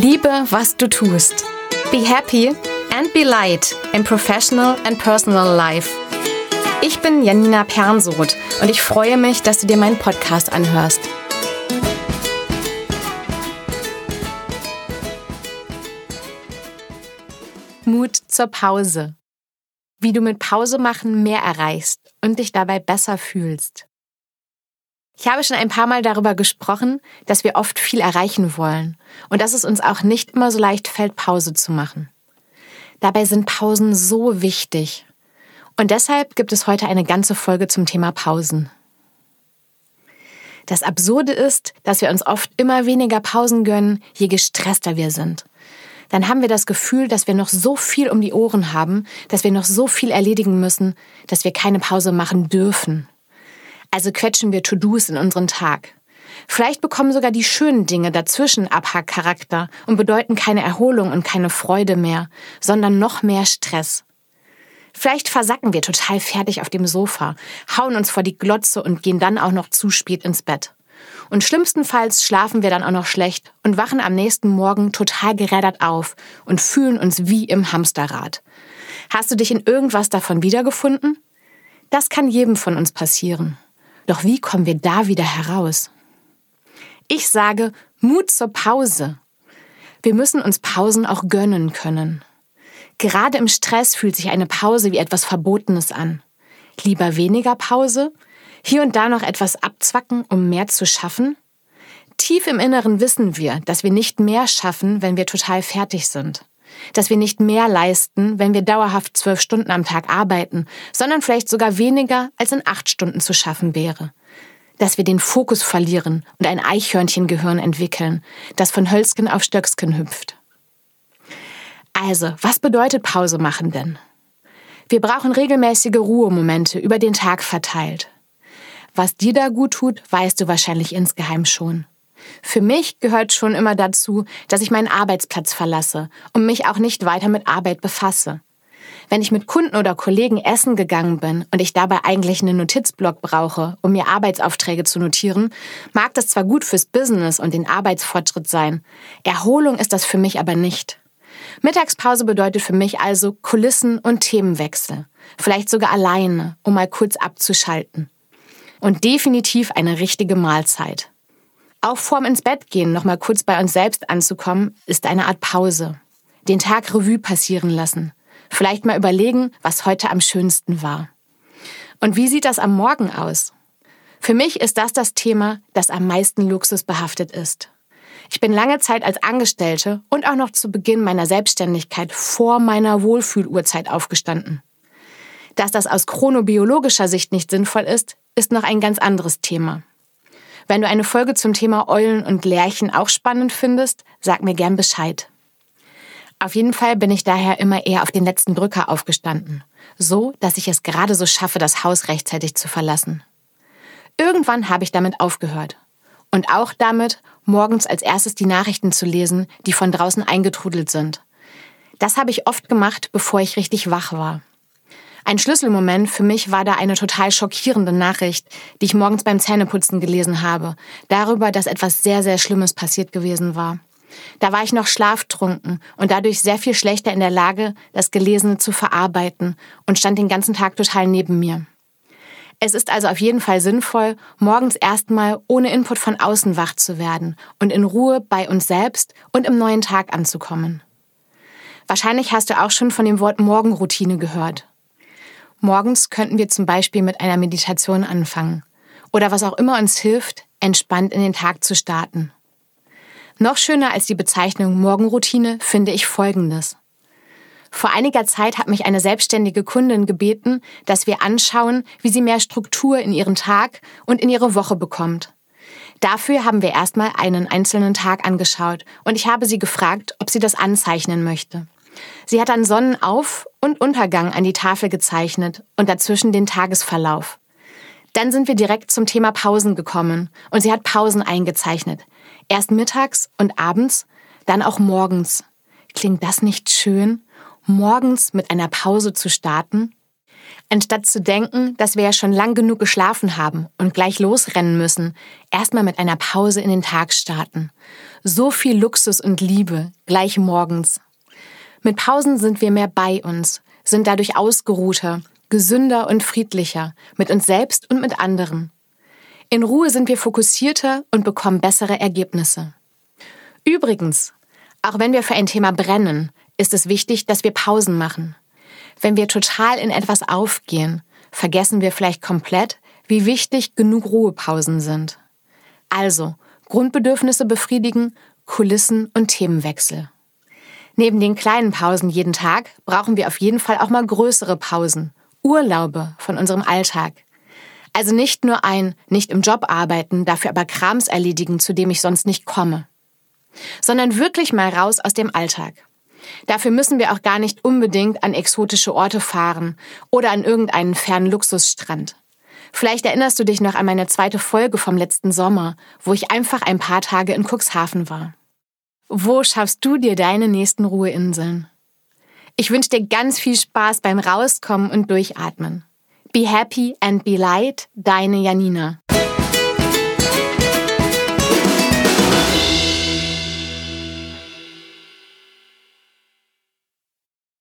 Liebe, was du tust. Be happy and be light in professional and personal life. Ich bin Janina Pernsoth und ich freue mich, dass du dir meinen Podcast anhörst. Mut zur Pause. Wie du mit Pause machen mehr erreichst und dich dabei besser fühlst. Ich habe schon ein paar Mal darüber gesprochen, dass wir oft viel erreichen wollen und dass es uns auch nicht immer so leicht fällt, Pause zu machen. Dabei sind Pausen so wichtig. Und deshalb gibt es heute eine ganze Folge zum Thema Pausen. Das Absurde ist, dass wir uns oft immer weniger Pausen gönnen, je gestresster wir sind. Dann haben wir das Gefühl, dass wir noch so viel um die Ohren haben, dass wir noch so viel erledigen müssen, dass wir keine Pause machen dürfen. Also quetschen wir To-Dos in unseren Tag. Vielleicht bekommen sogar die schönen Dinge dazwischen Abhackcharakter und bedeuten keine Erholung und keine Freude mehr, sondern noch mehr Stress. Vielleicht versacken wir total fertig auf dem Sofa, hauen uns vor die Glotze und gehen dann auch noch zu spät ins Bett. Und schlimmstenfalls schlafen wir dann auch noch schlecht und wachen am nächsten Morgen total gerädert auf und fühlen uns wie im Hamsterrad. Hast du dich in irgendwas davon wiedergefunden? Das kann jedem von uns passieren. Doch wie kommen wir da wieder heraus? Ich sage Mut zur Pause. Wir müssen uns Pausen auch gönnen können. Gerade im Stress fühlt sich eine Pause wie etwas Verbotenes an. Lieber weniger Pause? Hier und da noch etwas abzwacken, um mehr zu schaffen? Tief im Inneren wissen wir, dass wir nicht mehr schaffen, wenn wir total fertig sind dass wir nicht mehr leisten, wenn wir dauerhaft zwölf Stunden am Tag arbeiten, sondern vielleicht sogar weniger als in acht Stunden zu schaffen wäre. Dass wir den Fokus verlieren und ein Eichhörnchengehirn entwickeln, das von Hölzken auf Stöcksken hüpft. Also, was bedeutet Pause machen denn? Wir brauchen regelmäßige Ruhemomente über den Tag verteilt. Was dir da gut tut, weißt du wahrscheinlich insgeheim schon. Für mich gehört schon immer dazu, dass ich meinen Arbeitsplatz verlasse und mich auch nicht weiter mit Arbeit befasse. Wenn ich mit Kunden oder Kollegen essen gegangen bin und ich dabei eigentlich einen Notizblock brauche, um mir Arbeitsaufträge zu notieren, mag das zwar gut fürs Business und den Arbeitsfortschritt sein, Erholung ist das für mich aber nicht. Mittagspause bedeutet für mich also Kulissen und Themenwechsel, vielleicht sogar alleine, um mal kurz abzuschalten. Und definitiv eine richtige Mahlzeit. Auch vorm ins Bett gehen noch mal kurz bei uns selbst anzukommen, ist eine Art Pause. Den Tag Revue passieren lassen. Vielleicht mal überlegen, was heute am schönsten war. Und wie sieht das am Morgen aus? Für mich ist das das Thema, das am meisten luxusbehaftet ist. Ich bin lange Zeit als Angestellte und auch noch zu Beginn meiner Selbstständigkeit vor meiner Wohlfühluhrzeit aufgestanden. Dass das aus chronobiologischer Sicht nicht sinnvoll ist, ist noch ein ganz anderes Thema. Wenn du eine Folge zum Thema Eulen und Lerchen auch spannend findest, sag mir gern Bescheid. Auf jeden Fall bin ich daher immer eher auf den letzten Drücker aufgestanden. So, dass ich es gerade so schaffe, das Haus rechtzeitig zu verlassen. Irgendwann habe ich damit aufgehört. Und auch damit, morgens als erstes die Nachrichten zu lesen, die von draußen eingetrudelt sind. Das habe ich oft gemacht, bevor ich richtig wach war. Ein Schlüsselmoment für mich war da eine total schockierende Nachricht, die ich morgens beim Zähneputzen gelesen habe, darüber, dass etwas sehr, sehr Schlimmes passiert gewesen war. Da war ich noch schlaftrunken und dadurch sehr viel schlechter in der Lage, das Gelesene zu verarbeiten und stand den ganzen Tag total neben mir. Es ist also auf jeden Fall sinnvoll, morgens erstmal ohne Input von außen wach zu werden und in Ruhe bei uns selbst und im neuen Tag anzukommen. Wahrscheinlich hast du auch schon von dem Wort Morgenroutine gehört. Morgens könnten wir zum Beispiel mit einer Meditation anfangen oder was auch immer uns hilft, entspannt in den Tag zu starten. Noch schöner als die Bezeichnung Morgenroutine finde ich Folgendes. Vor einiger Zeit hat mich eine selbstständige Kundin gebeten, dass wir anschauen, wie sie mehr Struktur in ihren Tag und in ihre Woche bekommt. Dafür haben wir erstmal einen einzelnen Tag angeschaut und ich habe sie gefragt, ob sie das anzeichnen möchte. Sie hat dann Sonnenauf- und Untergang an die Tafel gezeichnet und dazwischen den Tagesverlauf. Dann sind wir direkt zum Thema Pausen gekommen und sie hat Pausen eingezeichnet. Erst mittags und abends, dann auch morgens. Klingt das nicht schön? Morgens mit einer Pause zu starten? Anstatt zu denken, dass wir ja schon lang genug geschlafen haben und gleich losrennen müssen, erstmal mit einer Pause in den Tag starten. So viel Luxus und Liebe gleich morgens. Mit Pausen sind wir mehr bei uns, sind dadurch ausgeruhter, gesünder und friedlicher, mit uns selbst und mit anderen. In Ruhe sind wir fokussierter und bekommen bessere Ergebnisse. Übrigens, auch wenn wir für ein Thema brennen, ist es wichtig, dass wir Pausen machen. Wenn wir total in etwas aufgehen, vergessen wir vielleicht komplett, wie wichtig genug Ruhepausen sind. Also, Grundbedürfnisse befriedigen, Kulissen und Themenwechsel. Neben den kleinen Pausen jeden Tag brauchen wir auf jeden Fall auch mal größere Pausen, Urlaube von unserem Alltag. Also nicht nur ein nicht im Job arbeiten, dafür aber Krams erledigen, zu dem ich sonst nicht komme, sondern wirklich mal raus aus dem Alltag. Dafür müssen wir auch gar nicht unbedingt an exotische Orte fahren oder an irgendeinen fernen Luxusstrand. Vielleicht erinnerst du dich noch an meine zweite Folge vom letzten Sommer, wo ich einfach ein paar Tage in Cuxhaven war. Wo schaffst du dir deine nächsten Ruheinseln? Ich wünsche dir ganz viel Spaß beim Rauskommen und Durchatmen. Be happy and be light, deine Janina.